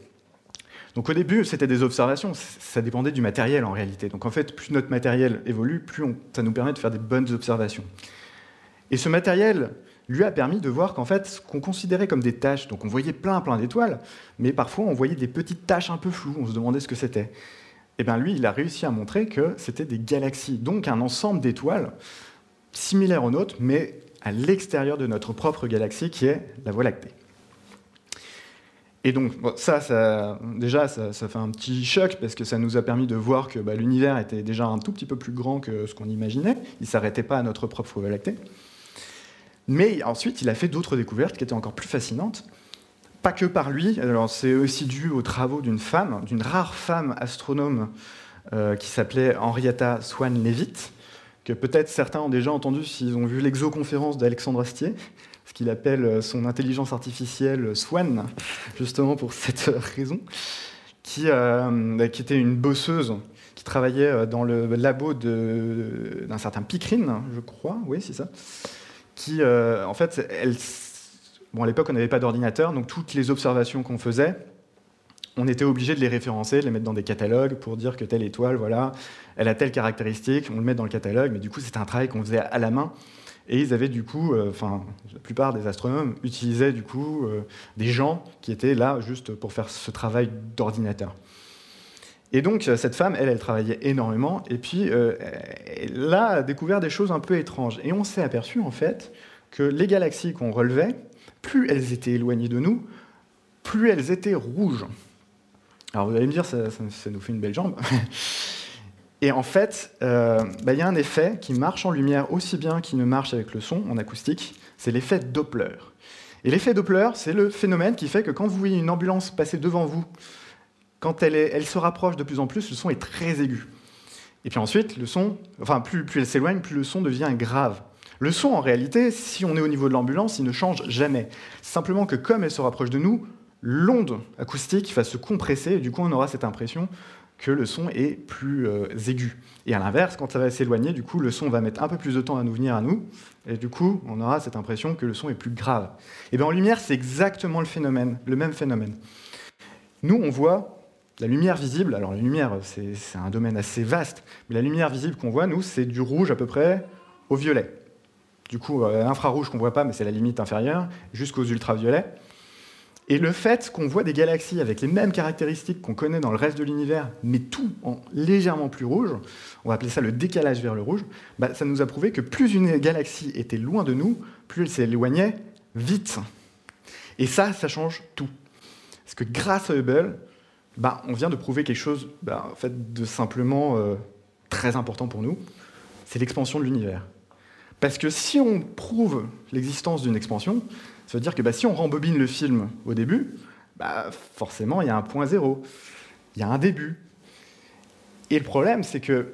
Donc au début, c'était des observations, ça dépendait du matériel en réalité. Donc en fait, plus notre matériel évolue, plus ça nous permet de faire des bonnes observations. Et ce matériel lui a permis de voir qu'en fait, ce qu'on considérait comme des taches, donc on voyait plein plein d'étoiles, mais parfois on voyait des petites taches un peu floues, on se demandait ce que c'était. Et eh bien lui, il a réussi à montrer que c'était des galaxies, donc un ensemble d'étoiles similaire au nôtre, mais à l'extérieur de notre propre galaxie qui est la Voie lactée. Et donc, ça, déjà, ça, fait un petit choc parce que ça nous a permis de voir que bah, l'univers était déjà un tout petit peu plus grand que ce qu'on imaginait. Il ne s'arrêtait pas à notre propre Voie lactée. Mais ensuite, il a fait d'autres découvertes qui étaient encore plus fascinantes. Pas que par lui, alors c'est aussi dû aux travaux d'une femme, d'une rare femme astronome euh, qui s'appelait Henrietta Swan-Leavitt, que peut-être certains ont déjà entendu s'ils ont vu l'exoconférence d'Alexandre Astier, ce qu'il appelle son intelligence artificielle Swan, justement pour cette raison, qui, euh, qui était une bosseuse qui travaillait dans le labo d'un certain Picrine, je crois, oui, c'est ça, qui, euh, en fait, bon, à l'époque, on n'avait pas d'ordinateur, donc toutes les observations qu'on faisait, on était obligé de les référencer, de les mettre dans des catalogues pour dire que telle étoile, voilà, elle a telle caractéristique, on le met dans le catalogue, mais du coup, c'était un travail qu'on faisait à la main. Et ils avaient du coup, euh, enfin, la plupart des astronomes utilisaient du coup euh, des gens qui étaient là juste pour faire ce travail d'ordinateur. Et donc, cette femme, elle, elle travaillait énormément, et puis euh, elle a découvert des choses un peu étranges. Et on s'est aperçu, en fait, que les galaxies qu'on relevait, plus elles étaient éloignées de nous, plus elles étaient rouges. Alors vous allez me dire, ça, nous fait une belle jambe. Et en fait, euh, bah, il y a un effet qui marche en lumière aussi bien qu'il ne marche avec le son en acoustique, c'est l'effet Doppler. Et l'effet Doppler, c'est le phénomène qui fait que quand vous voyez une ambulance passer devant vous, quand elle, se rapproche de plus en plus, le son est très aigu. Et puis ensuite, le son, enfin, plus, plus elle s'éloigne, plus le son devient grave. Le son, en réalité, si on est au niveau de l'ambulance, il ne change jamais. Simplement que comme elle se rapproche de nous, l'onde acoustique va se compresser et du coup, on aura cette impression que le son est plus euh, aigu. Et à l'inverse, quand ça va s'éloigner, du coup, le son va mettre un peu plus de temps à nous venir à nous, et du coup, on aura cette impression que le son est plus grave. Et bien en lumière, c'est exactement le phénomène, le même phénomène. Nous, on voit la lumière visible, alors la lumière, c'est un domaine assez vaste, mais la lumière visible qu'on voit, nous, c'est du rouge à peu près au violet. Du coup, euh, l'infrarouge qu'on ne voit pas, mais c'est la limite inférieure, jusqu'aux ultraviolets. Et le fait qu'on voit des galaxies avec les mêmes caractéristiques qu'on connaît dans le reste de l'univers, mais tout en légèrement plus rouge, on va appeler ça le décalage vers le rouge, bah, ça nous a prouvé que plus une galaxie était loin de nous, plus elle s'éloignait vite. Et ça, ça change tout. Parce que grâce à Hubble, bah, on vient de prouver quelque chose bah, fait, de simplement euh, très important pour nous, c'est l'expansion de l'univers. Parce que si on prouve l'existence d'une expansion, ça veut dire que bah, si on rembobine le film au début, bah, forcément, il y a un point zéro. Il y a un début. Et le problème, c'est que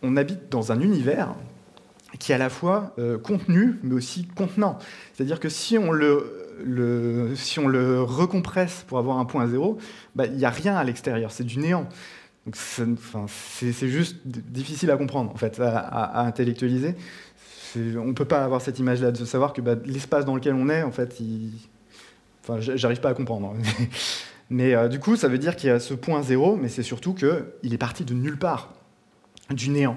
on habite dans un univers qui est à la fois euh, contenu, mais aussi contenant. C'est-à-dire que si on le, si on le recompresse pour avoir un point zéro, bah, il n'y a rien à l'extérieur, c'est du néant. C'est juste difficile à comprendre, en fait, à intellectualiser on ne peut pas avoir cette image-là de savoir que bah, l'espace dans lequel on est, en fait, j'arrive pas à comprendre. mais euh, du coup, ça veut dire qu'il y a ce point zéro, mais c'est surtout qu'il est parti de nulle part, du néant.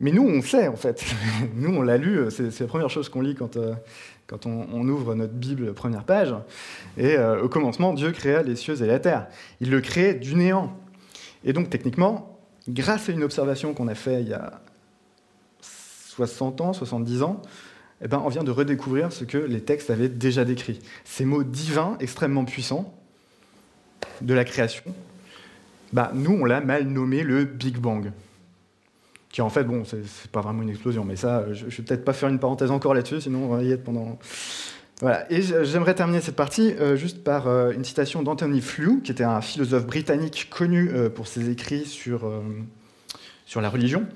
Mais nous, on sait, en fait. nous, on l'a lu, c'est la première chose qu'on lit quand, euh, on, ouvre notre Bible, première page. Et euh, au commencement, Dieu créa les cieux et la terre. Il le crée du néant. Et donc, techniquement, grâce à une observation qu'on a faite il y a 60 ans, 70 ans, eh ben, on vient de redécouvrir ce que les textes avaient déjà décrit. Ces mots divins, extrêmement puissants, de la création, bah, nous, on l'a mal nommé le Big Bang. Qui en fait, bon, c'est pas vraiment une explosion, mais ça, je, ne vais peut-être pas faire une parenthèse encore là-dessus, sinon on va y être pendant. Voilà. Et j'aimerais terminer cette partie euh, juste par euh, une citation d'Anthony Flew, qui était un philosophe britannique connu euh, pour ses écrits sur, sur la religion,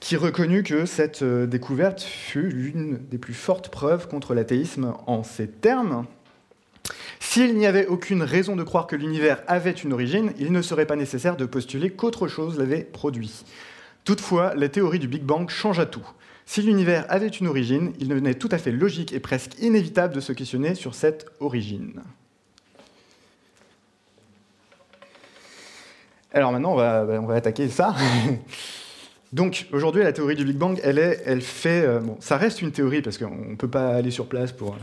qui reconnut que cette euh, découverte fut l'une des plus fortes preuves contre l'athéisme en ces termes. S'il n'y avait aucune raison de croire que l'univers avait une origine, il ne serait pas nécessaire de postuler qu'autre chose l'avait produit. Toutefois, la théorie du Big Bang change à tout. Si l'univers avait une origine, il devenait tout à fait logique et presque inévitable de se questionner sur cette origine. Alors maintenant, on va, on va attaquer ça. Donc aujourd'hui, la théorie du Big Bang, elle, fait, euh, bon, ça reste une théorie parce qu'on ne peut pas aller sur place pour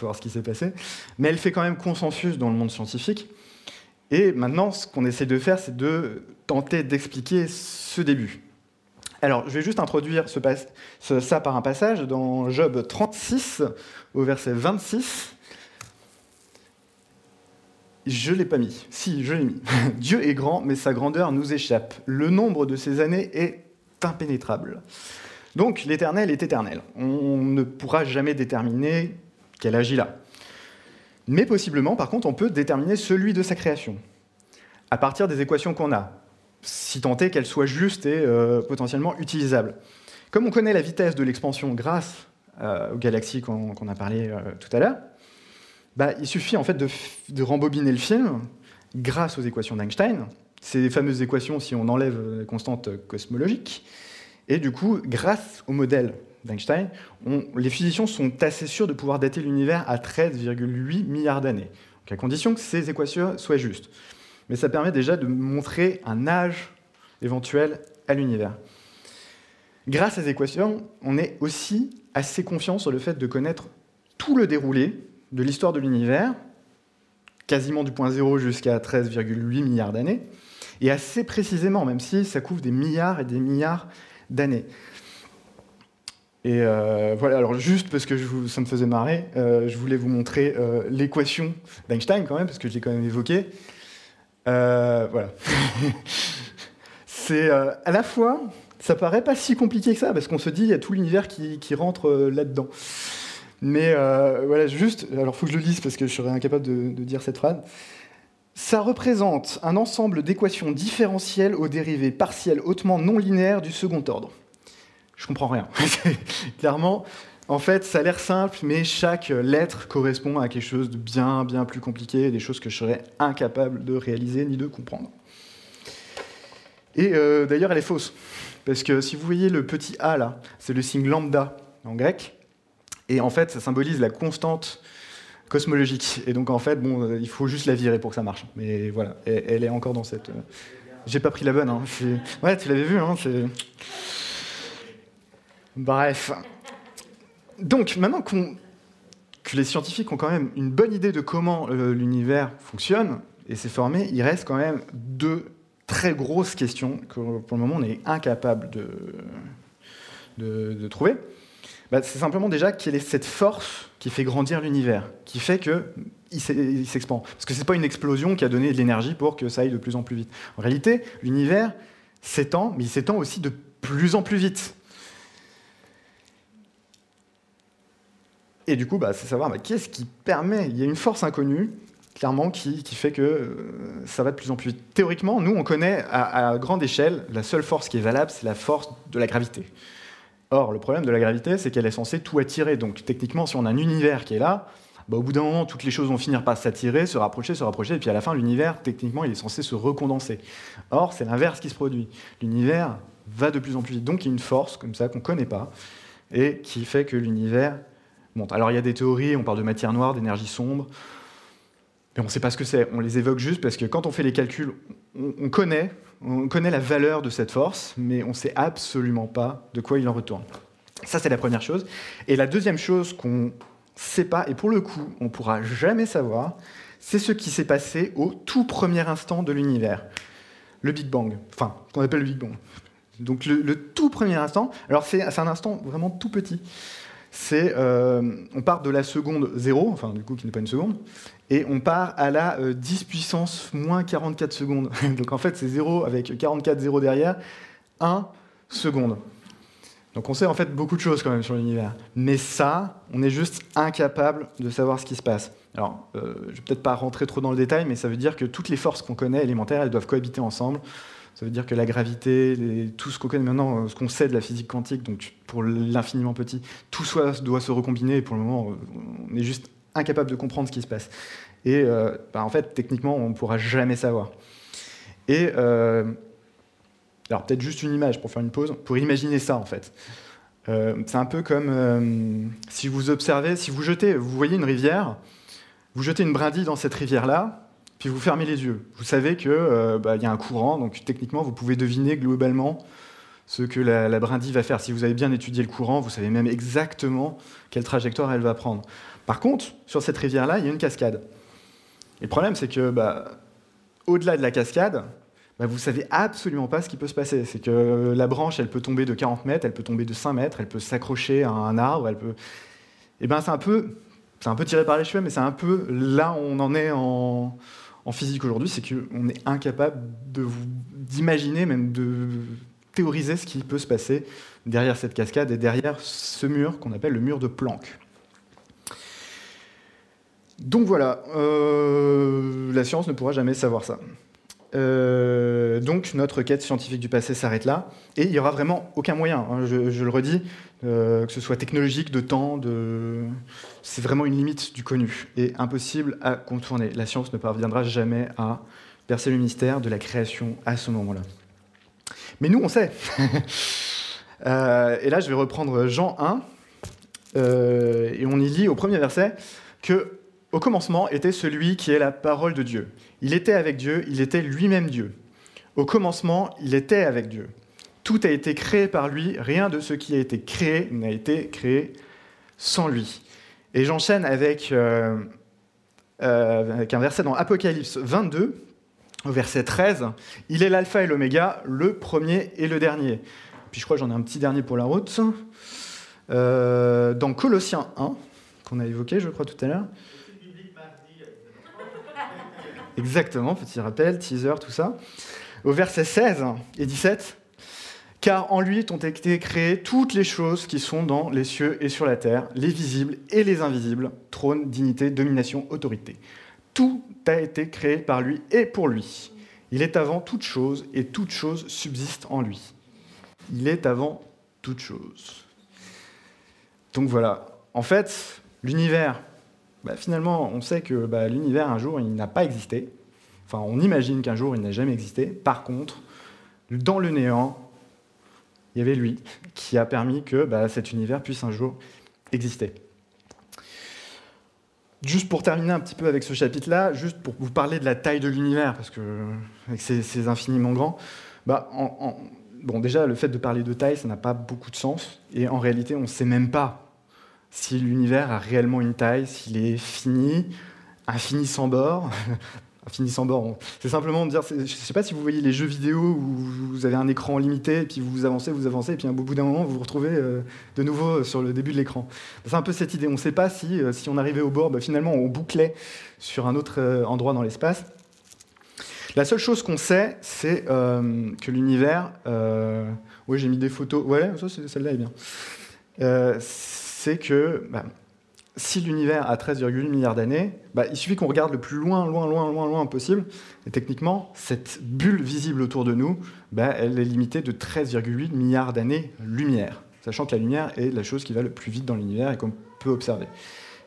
voir ce qui s'est passé, mais elle fait quand même consensus dans le monde scientifique. Et maintenant, ce qu'on essaie de faire, c'est de tenter d'expliquer ce début. Alors, je vais juste introduire ça par un passage dans Job 36, au verset 26. Je ne l'ai pas mis. Si, je l'ai mis. Dieu est grand, mais sa grandeur nous échappe. Le nombre de ses années est impénétrable. Donc l'éternel est éternel. On ne pourra jamais déterminer qu'elle agit là. Mais possiblement, par contre, on peut déterminer celui de sa création, à partir des équations qu'on a, si tant est qu'elles soient justes et euh, potentiellement utilisables. Comme on connaît la vitesse de l'expansion grâce euh, aux galaxies qu'on a parlé euh, tout à l'heure, bah, il suffit en fait de, de rembobiner le film grâce aux équations d'Einstein, ces fameuses équations si on enlève les constantes cosmologiques. Et du coup, grâce au modèle d'Einstein, les physiciens sont assez sûrs de pouvoir dater l'univers à 13,8 milliards d'années, à condition que ces équations soient justes. Mais ça permet déjà de montrer un âge éventuel à l'univers. Grâce à ces équations, on est aussi assez confiant sur le fait de connaître tout le déroulé de l'histoire de l'univers, quasiment du point zéro jusqu'à 13,8 milliards d'années, et assez précisément, même si ça couvre des milliards et des milliards d'années. Et euh, voilà, alors juste parce que ça me faisait marrer, euh, je voulais vous montrer l'équation d'Einstein quand même, parce que je l'ai quand même évoqué. voilà. C'est à la fois, ça paraît pas si compliqué que ça, parce qu'on se dit, il y a tout l'univers qui, rentre là-dedans. Mais voilà, juste, alors faut que je le lise parce que je serais incapable de dire cette phrase. Ça représente un ensemble d'équations différentielles aux dérivées partielles hautement non linéaires du second ordre. Je comprends rien. Clairement, en fait, ça a l'air simple, mais chaque lettre correspond à quelque chose de bien, bien plus compliqué, des choses que je serais incapable de réaliser ni de comprendre. Et euh, d'ailleurs, elle est fausse. Parce que si vous voyez le petit a là, c'est le signe lambda en grec. Et en fait, ça symbolise la constante cosmologique. Et donc en fait, bon, il faut juste la virer pour que ça marche. Mais voilà, elle, est encore dans cette. Euh, j'ai pas pris la bonne. Hein. Ouais, tu l'avais vu. Hein, Bref. Donc maintenant que les scientifiques ont quand même une bonne idée de comment euh, l'univers fonctionne et s'est formé, il reste quand même deux très grosses questions que pour le moment on est incapable de, de trouver. Bah, c'est simplement déjà quelle est cette force qui fait grandir l'univers, qui fait qu'il s'expand. Parce que ce n'est pas une explosion qui a donné de l'énergie pour que ça aille de plus en plus vite. En réalité, l'univers s'étend, mais il s'étend aussi de plus en plus vite. Et du coup, bah, c'est savoir bah, qu'est-ce qui permet. Il y a une force inconnue, clairement, qui, fait que euh, ça va de plus en plus vite. Théoriquement, nous, on connaît à grande échelle, la seule force qui est valable, c'est la force de la gravité. Or, le problème de la gravité, c'est qu'elle est censée tout attirer. Donc, techniquement, si on a un univers qui est là, bah, au bout d'un moment, toutes les choses vont finir par s'attirer, se rapprocher, se rapprocher, et puis à la fin, l'univers, techniquement, il est censé se recondenser. Or, c'est l'inverse qui se produit. L'univers va de plus en plus vite. Donc, il y a une force, comme ça, qu'on ne connaît pas, et qui fait que l'univers monte. Alors, il y a des théories, on parle de matière noire, d'énergie sombre, mais on ne sait pas ce que c'est. On les évoque juste parce que quand on fait les calculs, on connaît, on connaît la valeur de cette force, mais on ne sait absolument pas de quoi il en retourne. Ça, c'est la première chose. Et la deuxième chose qu'on ne sait pas, et pour le coup, on ne pourra jamais savoir, c'est ce qui s'est passé au tout premier instant de l'univers. Le Big Bang. Enfin, qu'on appelle le Big Bang. Donc le, tout premier instant, alors c'est un instant vraiment tout petit. C'est, euh, on part de la seconde 0, enfin du coup qui n'est pas une seconde, et on part à la 10 euh, puissance moins 44 secondes. Donc en fait, c'est 0 avec 44 0 derrière, 1 seconde. Donc on sait en fait beaucoup de choses quand même sur l'univers. Mais ça, on est juste incapable de savoir ce qui se passe. Alors, euh, je vais peut-être pas rentrer trop dans le détail, mais ça veut dire que toutes les forces qu'on connaît élémentaires, elles doivent cohabiter ensemble. Ça veut dire que la gravité, tout ce qu'on connaît maintenant, euh, ce qu'on sait de la physique quantique, donc pour l'infiniment petit, tout doit se recombiner. Et pour le moment, on est juste incapable de comprendre ce qui se passe. Et euh, bah, en fait, techniquement, on ne pourra jamais savoir. Et euh, alors peut-être juste une image pour faire une pause, pour imaginer ça en fait. C'est un peu comme si vous observez, si vous jetez, vous voyez une rivière, vous jetez une brindille dans cette rivière-là, puis vous fermez les yeux. Vous savez qu'il bah, y a un courant, donc techniquement vous pouvez deviner globalement ce que la, brindille va faire. Si vous avez bien étudié le courant, vous savez même exactement quelle trajectoire elle va prendre. Par contre, sur cette rivière-là, il y a une cascade. Et le problème, c'est que bah, au-delà de la cascade, bah, vous ne savez absolument pas ce qui peut se passer. C'est que la branche, elle peut tomber de 40 mètres, elle peut tomber de 5 mètres, elle peut s'accrocher à un arbre, elle peut... Eh ben, c'est un peu, c'est un peu tiré par les cheveux, mais c'est un peu là où on en est en, en physique aujourd'hui, c'est qu'on est incapable d'imaginer, même de théoriser ce qui peut se passer derrière cette cascade et derrière ce mur qu'on appelle le mur de Planck. Donc voilà, euh, la science ne pourra jamais savoir ça. Euh, donc notre quête scientifique du passé s'arrête là, et il n'y aura vraiment aucun moyen, hein, je, le redis, euh, que ce soit technologique, de temps, de... c'est vraiment une limite du connu, et impossible à contourner. La science ne parviendra jamais à percer le mystère de la création à ce moment-là. Mais nous, on sait. et là, je vais reprendre Jean 1, et on y lit au premier verset que au commencement était celui qui est la parole de Dieu. Il était avec Dieu, il était lui-même Dieu. Au commencement, il était avec Dieu. Tout a été créé par lui, rien de ce qui a été créé n'a été créé sans lui. Et j'enchaîne avec, euh, euh, avec un verset dans Apocalypse 22, au verset 13. Il est l'alpha et l'oméga, le premier et le dernier. Puis je crois que j'en ai un petit dernier pour la route. Euh, dans Colossiens 1, qu'on a évoqué, je crois, tout à l'heure. Exactement, petit rappel, teaser, tout ça. Au verset 16 et 17, car en lui ont été créées toutes les choses qui sont dans les cieux et sur la terre, les visibles et les invisibles, trône, dignité, domination, autorité. Tout a été créé par lui et pour lui. Il est avant toute chose et toute chose subsiste en lui. Il est avant toute chose. Donc voilà, en fait, l'univers, bah, finalement, on sait que bah, l'univers, un jour, il n'a pas existé. Enfin, on imagine qu'un jour, il n'a jamais existé. Par contre, dans le néant, il y avait lui qui a permis que bah, cet univers puisse un jour exister. Juste pour terminer un petit peu avec ce chapitre-là, juste pour vous parler de la taille de l'univers, parce que c'est infiniment grand, bah, bon, déjà, le fait de parler de taille, ça n'a pas beaucoup de sens, et en réalité, on ne sait même pas si l'univers a réellement une taille, s'il est fini, infini sans bord, finissant bord. C'est simplement de dire, je ne sais pas si vous voyez les jeux vidéo où vous avez un écran limité, et puis vous avancez, vous avancez, et puis au bout d'un moment, vous vous retrouvez euh, de nouveau sur le début de l'écran. C'est un peu cette idée. On ne sait pas si, euh, si on arrivait au bord, bah, finalement, on bouclait sur un autre euh, endroit dans l'espace. La seule chose qu'on sait, c'est que l'univers. oui, j'ai mis des photos. Ouais, celle-là est bien. c'est que. Bah, si l'univers a 13,8 milliards d'années, bah, il suffit qu'on regarde le plus loin, loin, loin, loin, loin possible. Et techniquement, cette bulle visible autour de nous, bah, elle est limitée de 13,8 milliards d'années-lumière, sachant que la lumière est la chose qui va le plus vite dans l'univers et qu'on peut observer.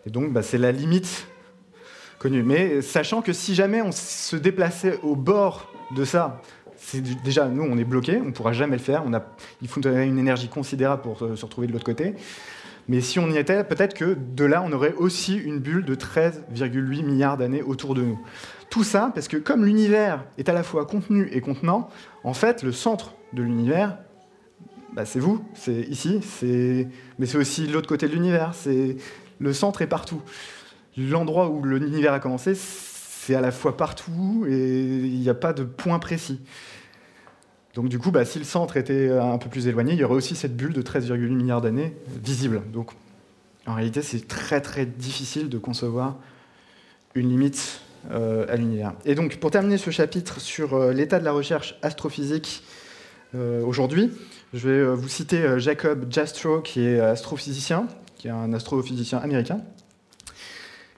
Et donc, bah, c'est la limite connue. Mais sachant que si jamais on se déplaçait au bord de ça, déjà, nous, on est bloqué, on ne pourra jamais le faire. On a, il faudrait une énergie considérable pour se retrouver de l'autre côté. Mais si on y était, peut-être que de là, on aurait aussi une bulle de 13,8 milliards d'années autour de nous. Tout ça parce que comme l'univers est à la fois contenu et contenant, en fait, le centre de l'univers, bah, c'est vous, c'est ici, mais c'est aussi l'autre côté de l'univers. Le centre est partout. L'endroit où l'univers a commencé, c'est à la fois partout et il n'y a pas de point précis. Donc du coup, bah, si le centre était un peu plus éloigné, il y aurait aussi cette bulle de 13,8 milliards d'années visible. Donc en réalité, c'est très très difficile de concevoir une limite euh, à l'univers. Et donc pour terminer ce chapitre sur euh, l'état de la recherche astrophysique euh, aujourd'hui, je vais vous citer Jacob Jastrow, qui est astrophysicien, qui est un astrophysicien américain,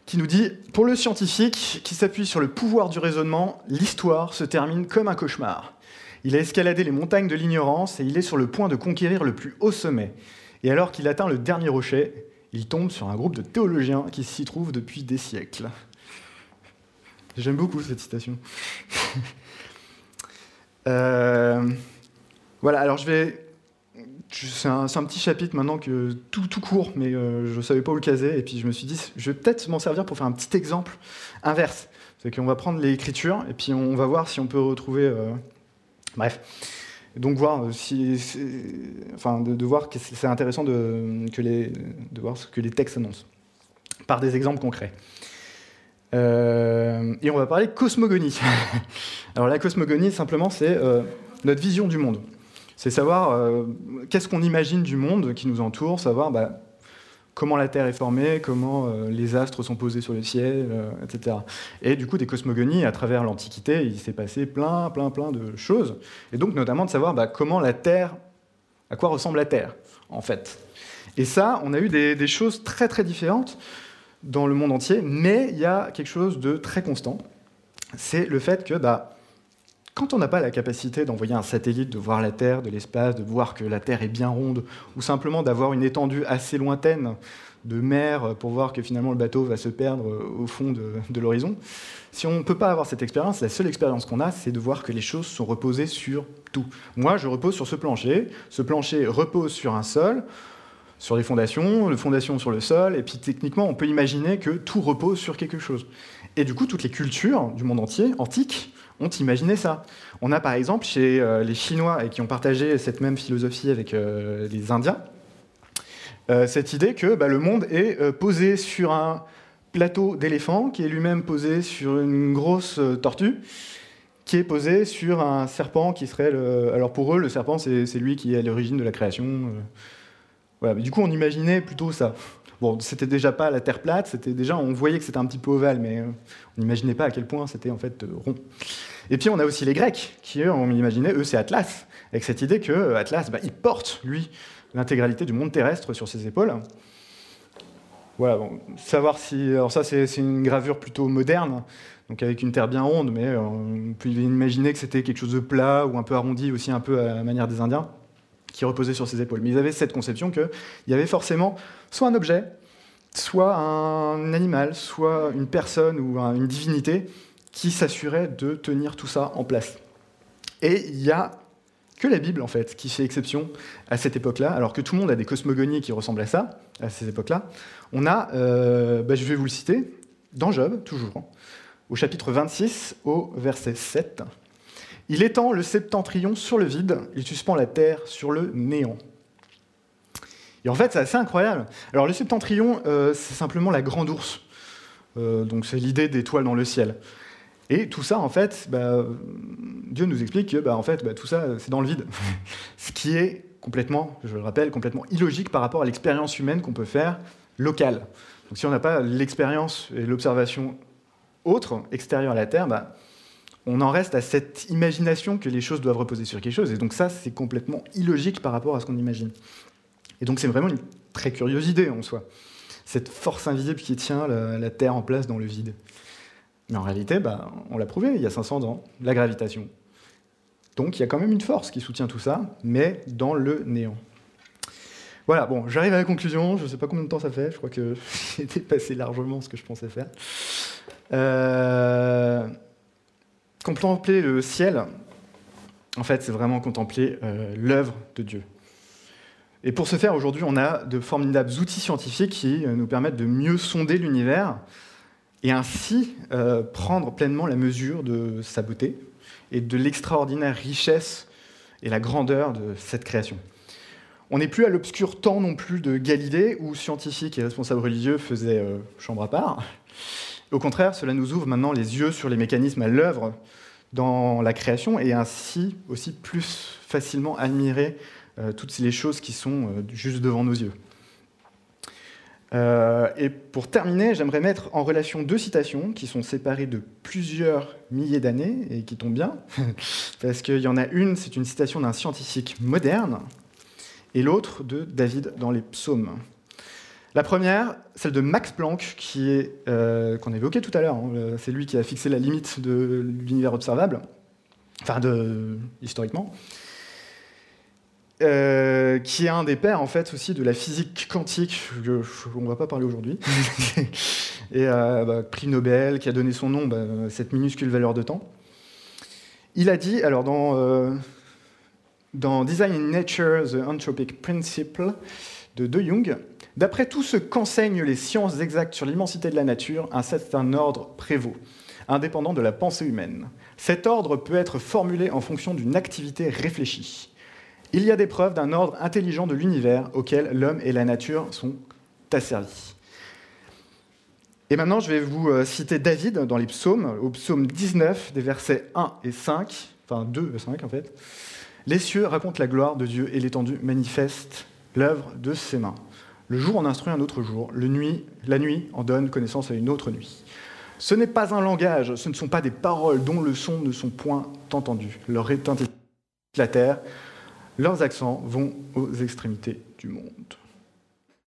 qui nous dit Pour le scientifique qui s'appuie sur le pouvoir du raisonnement, l'histoire se termine comme un cauchemar. Il a escaladé les montagnes de l'ignorance et il est sur le point de conquérir le plus haut sommet. Et alors qu'il atteint le dernier rocher, il tombe sur un groupe de théologiens qui s'y trouvent depuis des siècles. J'aime beaucoup cette citation. Euh, voilà, alors je vais. C'est un, petit chapitre maintenant que tout, tout court, mais euh, je ne savais pas où le caser. Et puis je me suis dit, je vais peut-être m'en servir pour faire un petit exemple inverse. C'est qu'on va prendre l'écriture et puis on va voir si on peut retrouver. Euh, Bref. Donc voir euh, si, enfin, de, voir que c'est intéressant de, que les, de voir ce que les textes annoncent par des exemples concrets. Euh, et on va parler cosmogonie. Alors la cosmogonie, simplement, c'est euh, notre vision du monde. C'est savoir qu'est-ce qu'on imagine du monde qui nous entoure, savoir bah, comment la Terre est formée, comment euh, les astres sont posés sur le ciel, euh, etc. Et du coup, des cosmogonies, à travers l'Antiquité, il s'est passé plein, plein, plein de choses. Et donc, notamment de savoir bah, comment la Terre, à quoi ressemble la Terre, en fait. Et ça, on a eu des, choses très, très différentes dans le monde entier, mais il y a quelque chose de très constant. C'est le fait que, bah, quand on n'a pas la capacité d'envoyer un satellite, de voir la Terre de l'espace, de voir que la Terre est bien ronde, ou simplement d'avoir une étendue assez lointaine de mer pour voir que finalement le bateau va se perdre au fond de, l'horizon, si on ne peut pas avoir cette expérience, la seule expérience qu'on a, c'est de voir que les choses sont reposées sur tout. Moi, je repose sur ce plancher, ce plancher repose sur un sol, sur les fondations, les fondations sur le sol, et puis techniquement, on peut imaginer que tout repose sur quelque chose. Et du coup, toutes les cultures du monde entier, antiques, ont imaginé ça. On a par exemple chez euh, les Chinois, et qui ont partagé cette même philosophie avec euh, les Indiens, euh, cette idée que bah, le monde est posé sur un plateau d'éléphant, qui est lui-même posé sur une grosse tortue, qui est posé sur un serpent qui serait... Le... Alors pour eux, le serpent, c'est lui qui est à l'origine de la création. Voilà, du coup, on imaginait plutôt ça. Bon, c'était déjà pas la Terre plate, c'était déjà, on voyait que c'était un petit peu ovale, mais on n'imaginait pas à quel point c'était en fait rond. Et puis on a aussi les Grecs, qui eux, on imaginait, eux, c'est Atlas, avec cette idée que Atlas, bah, il porte, lui, l'intégralité du monde terrestre sur ses épaules. Voilà, bon, savoir si. Alors, ça, c'est une gravure plutôt moderne, donc avec une terre bien ronde, mais on peut imaginer que c'était quelque chose de plat ou un peu arrondi, aussi un peu à la manière des Indiens, qui reposait sur ses épaules. Mais ils avaient cette conception qu'il y avait forcément soit un objet, soit un animal, soit une personne ou une divinité qui s'assurait de tenir tout ça en place. Et il y a que la Bible, en fait, qui fait exception à cette époque-là, alors que tout le monde a des cosmogonies qui ressemblent à ça, à ces époques-là. On a, euh, bah, je vais vous le citer, dans Job, toujours, au chapitre 26, au verset 7. Il étend le septentrion sur le vide, il suspend la terre sur le néant. Et en fait, c'est assez incroyable. Alors, le septentrion, euh, c'est simplement la grande ours. Euh, donc, c'est l'idée d'étoiles dans le ciel. Et tout ça, en fait, bah, Dieu nous explique que bah, en fait, bah, tout ça, c'est dans le vide. Ce qui est complètement, je le rappelle, complètement illogique par rapport à l'expérience humaine qu'on peut faire locale. Donc si on n'a pas l'expérience et l'observation autre, extérieure à la Terre, bah, on en reste à cette imagination que les choses doivent reposer sur quelque chose. Et donc ça, c'est complètement illogique par rapport à ce qu'on imagine. Et donc c'est vraiment une très curieuse idée en soi. Cette force invisible qui tient la, Terre en place dans le vide. Mais en réalité, bah, on l'a prouvé il y a 500 ans, la gravitation. Donc il y a quand même une force qui soutient tout ça, mais dans le néant. Voilà, bon, j'arrive à la conclusion, je ne sais pas combien de temps ça fait, je crois que j'ai dépassé largement ce que je pensais faire. Euh, contempler le ciel, en fait, c'est vraiment contempler euh, l'œuvre de Dieu. Et pour ce faire, aujourd'hui, on a de formidables outils scientifiques qui euh, nous permettent de mieux sonder l'univers, et ainsi euh, prendre pleinement la mesure de sa beauté et de l'extraordinaire richesse et la grandeur de cette création. On n'est plus à l'obscur temps non plus de Galilée, où scientifiques et responsables religieux faisaient chambre à part. Au contraire, cela nous ouvre maintenant les yeux sur les mécanismes à l'œuvre dans la création et ainsi aussi plus facilement admirer euh, toutes les choses qui sont juste devant nos yeux. Euh, et pour terminer, j'aimerais mettre en relation deux citations qui sont séparées de plusieurs milliers d'années et qui tombent bien, parce qu'il y en a une, c'est une citation d'un scientifique moderne, et l'autre de David dans les psaumes. La première, celle de Max Planck, qui est, euh, qu'on évoquait tout à l'heure, hein, c'est lui qui a fixé la limite de l'univers observable, enfin historiquement. Euh, qui est un des pères en fait aussi de la physique quantique, je, on ne va pas parler aujourd'hui, et euh, bah, prix Nobel, qui a donné son nom bah, à cette minuscule valeur de temps. Il a dit, alors dans, dans Design in Nature, The Anthropic Principle de De Jung, d'après tout ce qu'enseignent les sciences exactes sur l'immensité de la nature, un certain ordre prévaut, indépendant de la pensée humaine. Cet ordre peut être formulé en fonction d'une activité réfléchie. Il y a des preuves d'un ordre intelligent de l'univers auquel l'homme et la nature sont asservis. Et maintenant, je vais vous euh, citer David dans les psaumes, au psaume 19, des versets 1 et 5, enfin 2 et 5 en fait. Les cieux racontent la gloire de Dieu et l'étendue manifeste l'œuvre de ses mains. Le jour en instruit un autre jour, le nuit, la nuit en donne connaissance à une autre nuit. Ce n'est pas un langage, ce ne sont pas des paroles dont le son ne sont point entendus. Leur retentissement la terre, leurs accents vont aux extrémités du monde.